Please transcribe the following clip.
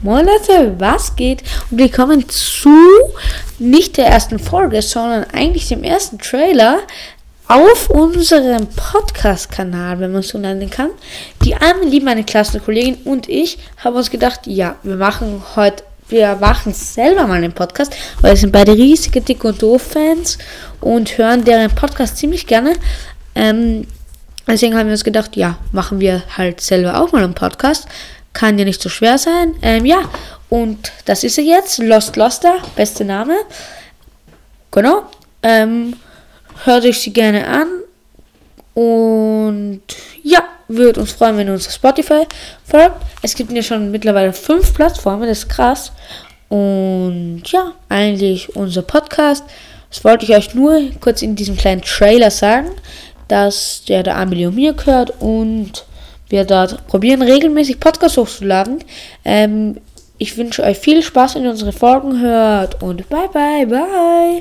Moin Leute, was geht? Und willkommen zu nicht der ersten Folge, sondern eigentlich dem ersten Trailer auf unserem Podcast-Kanal, wenn man es so nennen kann. Die Amelie, meine Klassenkollegin und ich haben uns gedacht, ja, wir machen heute, wir machen selber mal einen Podcast, weil wir sind beide riesige Dick und Doof-Fans und hören deren Podcast ziemlich gerne. Ähm, deswegen haben wir uns gedacht, ja, machen wir halt selber auch mal einen Podcast. Kann ja nicht so schwer sein. Ähm, ja, und das ist er jetzt. Lost Loster, beste Name. Genau. Ähm, hört euch sie gerne an. Und ja, würde uns freuen, wenn ihr uns auf Spotify folgt. Es gibt ja schon mittlerweile fünf Plattformen, das ist krass. Und ja, eigentlich unser Podcast. Das wollte ich euch nur kurz in diesem kleinen Trailer sagen, dass der der Amelie und mir gehört und wir dort probieren, regelmäßig Podcasts hochzuladen. Ähm, ich wünsche euch viel Spaß, wenn ihr unsere Folgen hört und bye bye, bye.